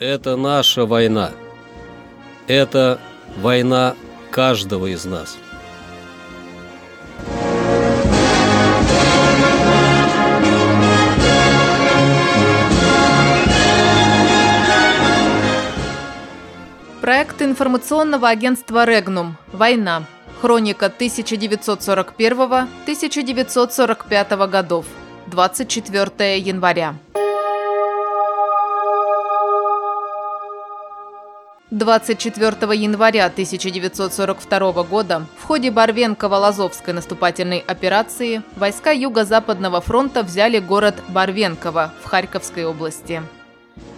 Это наша война. Это война каждого из нас. Проект информационного агентства «Регнум. Война. Хроника 1941-1945 годов. 24 января. 24 января 1942 года в ходе Барвенково-Лазовской наступательной операции войска Юго-Западного фронта взяли город Барвенково в Харьковской области.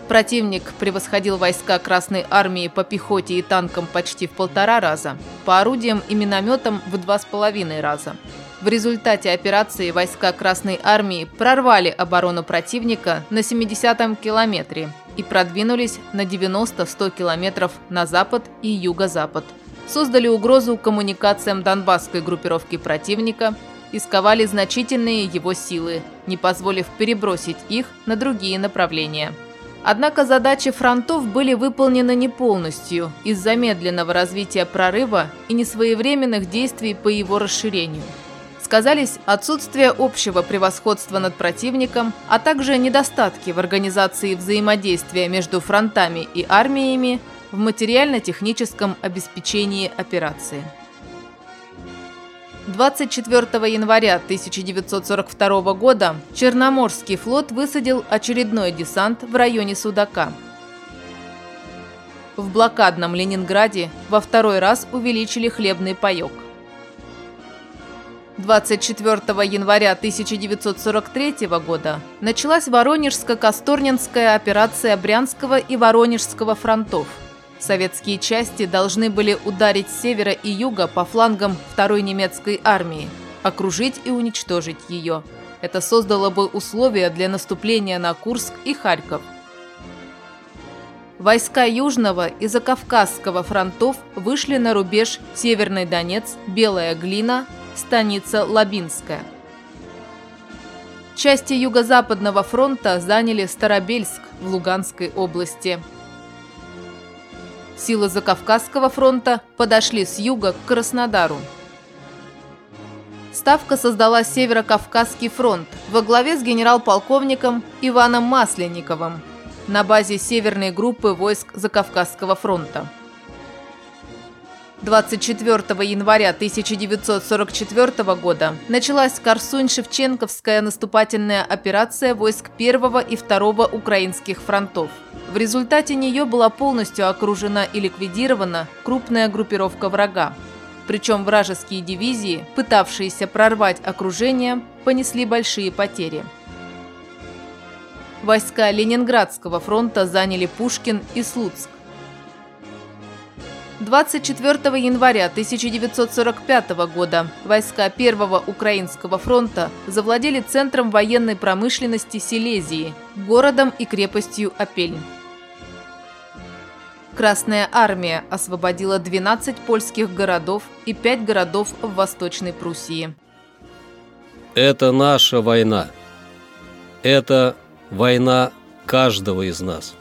Противник превосходил войска Красной Армии по пехоте и танкам почти в полтора раза, по орудиям и минометам в два с половиной раза. В результате операции войска Красной Армии прорвали оборону противника на 70-м километре и продвинулись на 90-100 километров на запад и юго-запад. Создали угрозу коммуникациям донбасской группировки противника и сковали значительные его силы, не позволив перебросить их на другие направления. Однако задачи фронтов были выполнены не полностью из-за медленного развития прорыва и несвоевременных действий по его расширению. Сказались отсутствие общего превосходства над противником, а также недостатки в организации взаимодействия между фронтами и армиями в материально-техническом обеспечении операции. 24 января 1942 года Черноморский флот высадил очередной десант в районе Судака. В блокадном Ленинграде во второй раз увеличили хлебный паек. 24 января 1943 года началась Воронежско-Касторнинская операция Брянского и Воронежского фронтов – Советские части должны были ударить с севера и юга по флангам второй немецкой армии, окружить и уничтожить ее. Это создало бы условия для наступления на Курск и Харьков. Войска Южного и Закавказского фронтов вышли на рубеж Северный Донец, Белая Глина, станица Лабинская. Части Юго-Западного фронта заняли Старобельск в Луганской области. Силы Закавказского фронта подошли с юга к Краснодару. Ставка создала Северо-Кавказский фронт во главе с генерал-полковником Иваном Масленниковым на базе северной группы войск Закавказского фронта. 24 января 1944 года началась Корсунь-Шевченковская наступательная операция войск 1 и 2 украинских фронтов. В результате нее была полностью окружена и ликвидирована крупная группировка врага. Причем вражеские дивизии, пытавшиеся прорвать окружение, понесли большие потери. Войска Ленинградского фронта заняли Пушкин и Слуцк. 24 января 1945 года войска Первого Украинского фронта завладели центром военной промышленности Силезии, городом и крепостью Апельн. Красная армия освободила 12 польских городов и 5 городов в Восточной Пруссии. Это наша война. Это война каждого из нас.